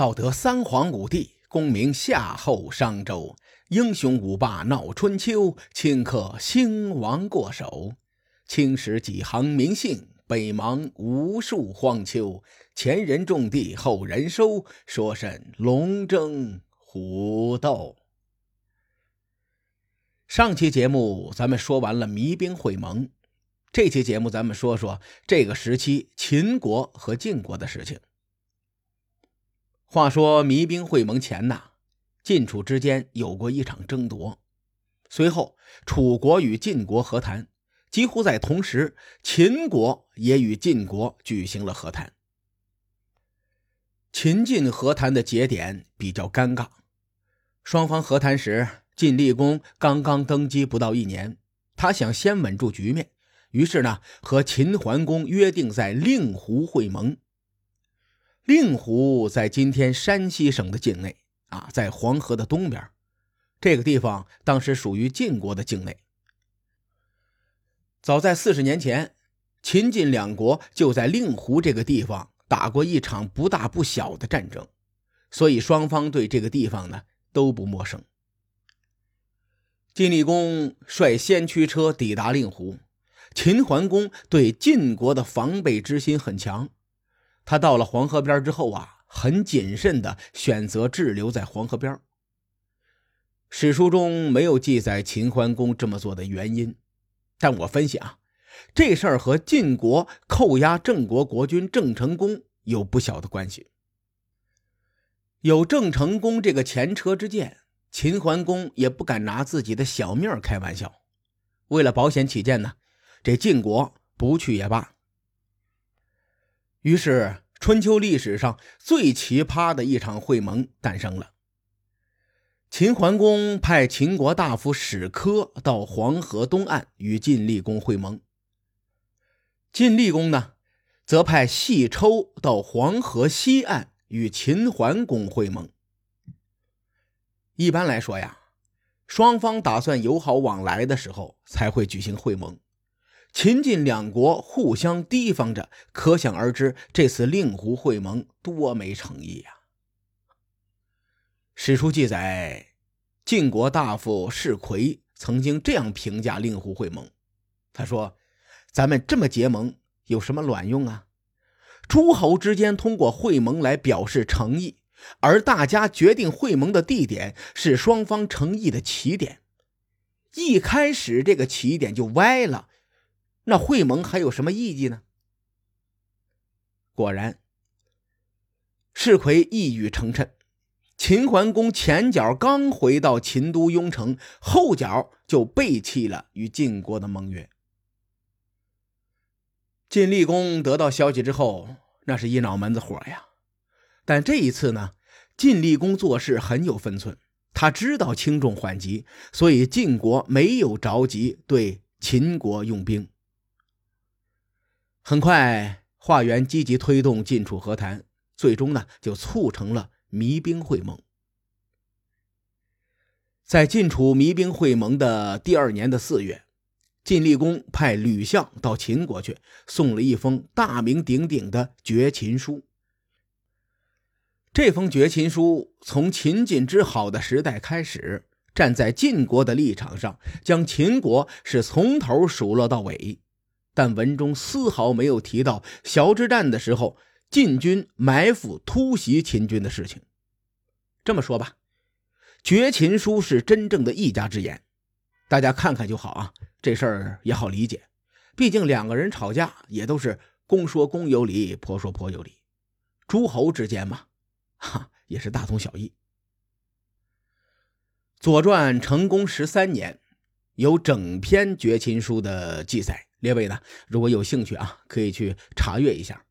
道得三皇五帝，功名夏后商周，英雄五霸闹春秋，顷刻兴亡过手。青史几行名姓，北邙无数荒丘。前人种地，后人收，说甚龙争虎斗？上期节目咱们说完了弭兵会盟，这期节目咱们说说这个时期秦国和晋国的事情。话说弭兵会盟前呐，晋楚之间有过一场争夺，随后楚国与晋国和谈。几乎在同时，秦国也与晋国举行了和谈。秦晋和谈的节点比较尴尬，双方和谈时，晋厉公刚刚登基不到一年，他想先稳住局面，于是呢，和秦桓公约定在令狐会盟。令狐在今天山西省的境内啊，在黄河的东边，这个地方当时属于晋国的境内。早在四十年前，秦晋两国就在令狐这个地方打过一场不大不小的战争，所以双方对这个地方呢都不陌生。晋厉公率先驱车抵达令狐，秦桓公对晋国的防备之心很强，他到了黄河边之后啊，很谨慎的选择滞留在黄河边。史书中没有记载秦桓公这么做的原因。但我分析啊，这事儿和晋国扣押郑国国君郑成功有不小的关系。有郑成功这个前车之鉴，秦桓公也不敢拿自己的小命开玩笑。为了保险起见呢，这晋国不去也罢。于是，春秋历史上最奇葩的一场会盟诞生了。秦桓公派秦国大夫史科到黄河东岸与晋厉公会盟。晋厉公呢，则派细抽到黄河西岸与秦桓公会盟。一般来说呀，双方打算友好往来的时候才会举行会盟。秦晋两国互相提防着，可想而知这次令狐会盟多没诚意呀。史书记载，晋国大夫士奎曾经这样评价令狐会盟：“他说，咱们这么结盟有什么卵用啊？诸侯之间通过会盟来表示诚意，而大家决定会盟的地点是双方诚意的起点。一开始这个起点就歪了，那会盟还有什么意义呢？”果然，士奎一语成谶。秦桓公前脚刚回到秦都雍城，后脚就背弃了与晋国的盟约。晋厉公得到消息之后，那是一脑门子火呀。但这一次呢，晋厉公做事很有分寸，他知道轻重缓急，所以晋国没有着急对秦国用兵。很快，华元积极推动晋楚和谈，最终呢，就促成了。弭兵会盟，在晋楚弭兵会盟的第二年的四月，晋厉公派吕相到秦国去，送了一封大名鼎鼎的绝秦书。这封绝秦书从秦晋之好的时代开始，站在晋国的立场上，将秦国是从头数落到尾，但文中丝毫没有提到小之战的时候。晋军埋伏突袭秦军的事情，这么说吧，绝秦书是真正的一家之言，大家看看就好啊。这事儿也好理解，毕竟两个人吵架也都是公说公有理，婆说婆有理，诸侯之间嘛，哈也是大同小异。《左传》成公十三年有整篇绝秦书的记载，列位呢如果有兴趣啊，可以去查阅一下。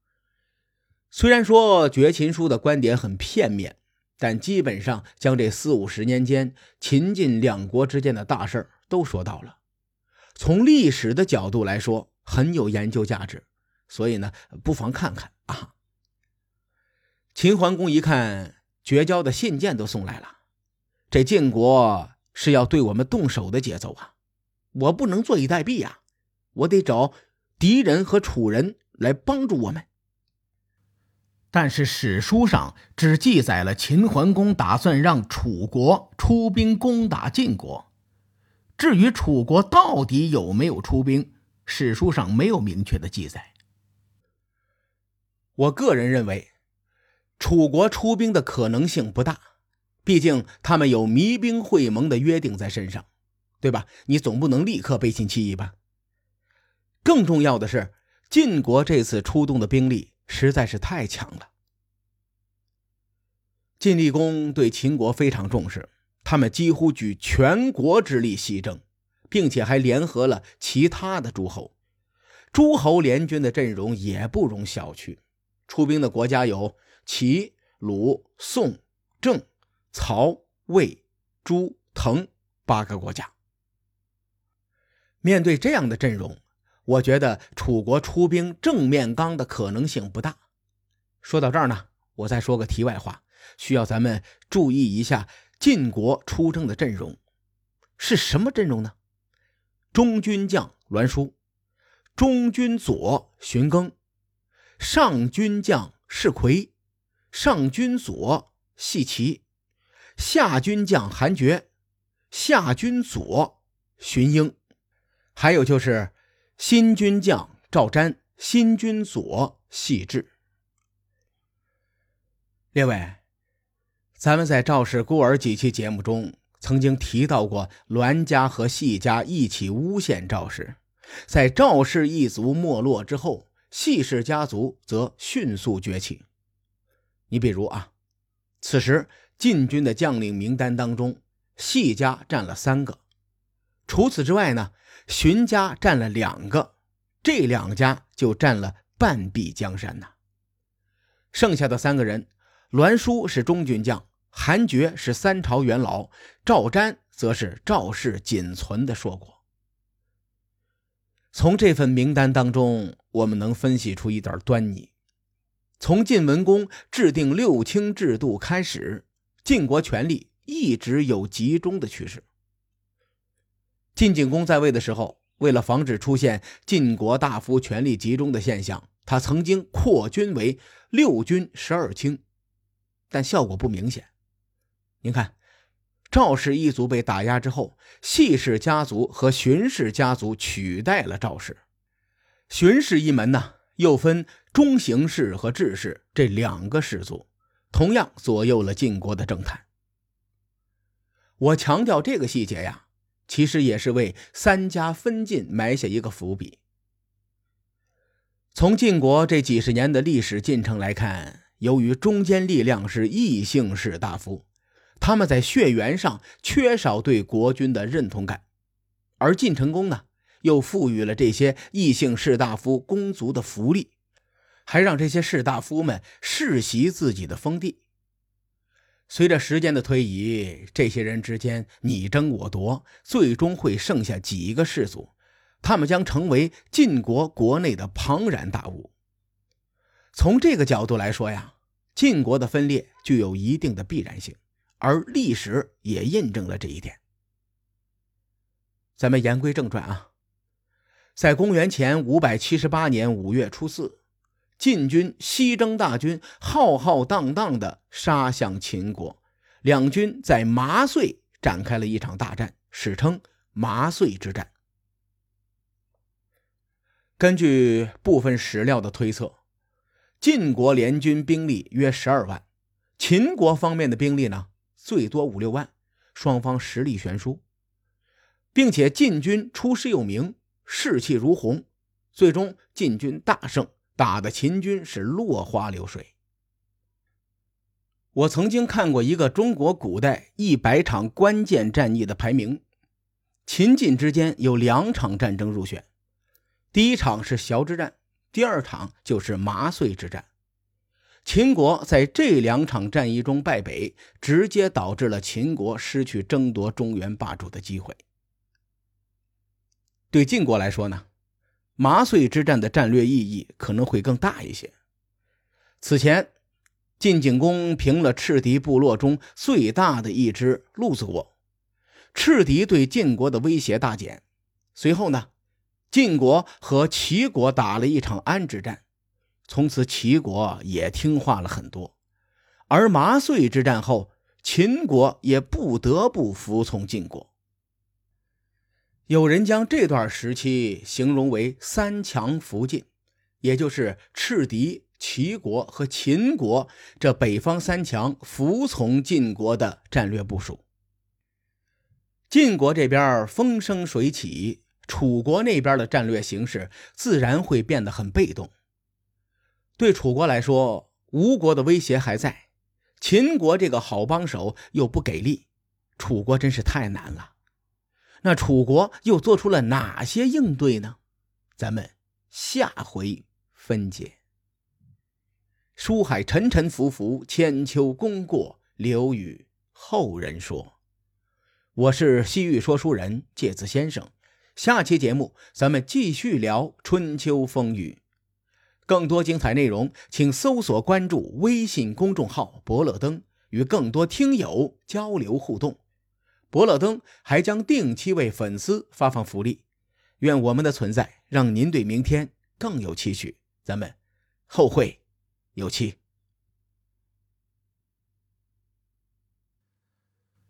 虽然说《绝秦书》的观点很片面，但基本上将这四五十年间秦晋两国之间的大事儿都说到了。从历史的角度来说，很有研究价值，所以呢，不妨看看啊。秦桓公一看绝交的信件都送来了，这晋国是要对我们动手的节奏啊！我不能坐以待毙呀，我得找敌人和楚人来帮助我们。但是史书上只记载了秦桓公打算让楚国出兵攻打晋国，至于楚国到底有没有出兵，史书上没有明确的记载。我个人认为，楚国出兵的可能性不大，毕竟他们有弭兵会盟的约定在身上，对吧？你总不能立刻背信弃义吧？更重要的是，晋国这次出动的兵力。实在是太强了。晋厉公对秦国非常重视，他们几乎举全国之力西征，并且还联合了其他的诸侯。诸侯联军的阵容也不容小觑，出兵的国家有齐、鲁、宋、郑、曹、魏、朱、滕八个国家。面对这样的阵容，我觉得楚国出兵正面刚的可能性不大。说到这儿呢，我再说个题外话，需要咱们注意一下晋国出征的阵容是什么阵容呢？中军将栾书，中军左荀庚，上军将士魁，上军左系齐，下军将韩厥，下军左荀英，还有就是。新军将赵瞻，新军左系志。列位，咱们在赵氏孤儿几期节目中曾经提到过，栾家和系家一起诬陷赵氏，在赵氏一族没落之后，系氏家族则迅速崛起。你比如啊，此时禁军的将领名单当中，系家占了三个，除此之外呢？荀家占了两个，这两家就占了半壁江山呐。剩下的三个人，栾书是中军将，韩厥是三朝元老，赵瞻则是赵氏仅存的硕果。从这份名单当中，我们能分析出一点端倪：从晋文公制定六卿制度开始，晋国权力一直有集中的趋势。晋景公在位的时候，为了防止出现晋国大夫权力集中的现象，他曾经扩军为六军十二卿，但效果不明显。您看，赵氏一族被打压之后，系氏家族和荀氏家族取代了赵氏。荀氏一门呢，又分中行氏和智氏这两个氏族，同样左右了晋国的政坛。我强调这个细节呀。其实也是为三家分晋埋下一个伏笔。从晋国这几十年的历史进程来看，由于中间力量是异姓士大夫，他们在血缘上缺少对国君的认同感，而晋成公呢，又赋予了这些异姓士大夫公族的福利，还让这些士大夫们世袭自己的封地。随着时间的推移，这些人之间你争我夺，最终会剩下几个氏族，他们将成为晋国国内的庞然大物。从这个角度来说呀，晋国的分裂具有一定的必然性，而历史也印证了这一点。咱们言归正传啊，在公元前五百七十八年五月初四。晋军西征大军浩浩荡荡地杀向秦国，两军在麻遂展开了一场大战，史称麻遂之战。根据部分史料的推测，晋国联军兵力约十二万，秦国方面的兵力呢最多五六万，双方实力悬殊，并且晋军出师有名，士气如虹，最终晋军大胜。打的秦军是落花流水。我曾经看过一个中国古代一百场关键战役的排名，秦晋之间有两场战争入选，第一场是崤之战，第二场就是麻遂之战。秦国在这两场战役中败北，直接导致了秦国失去争夺中原霸主的机会。对晋国来说呢？麻遂之战的战略意义可能会更大一些。此前，晋景公平了赤狄部落中最大的一支鹿子国，赤狄对晋国的威胁大减。随后呢，晋国和齐国打了一场安之战，从此齐国也听话了很多。而麻遂之战后，秦国也不得不服从晋国。有人将这段时期形容为“三强服晋”，也就是赤狄、齐国和秦国这北方三强服从晋国的战略部署。晋国这边风生水起，楚国那边的战略形势自然会变得很被动。对楚国来说，吴国的威胁还在。秦国这个好帮手又不给力，楚国真是太难了。那楚国又做出了哪些应对呢？咱们下回分解。书海沉沉浮浮，千秋功过留与后人说。我是西域说书人介子先生，下期节目咱们继续聊春秋风雨。更多精彩内容，请搜索关注微信公众号“伯乐灯”，与更多听友交流互动。伯乐登还将定期为粉丝发放福利。愿我们的存在让您对明天更有期许。咱们后会有期。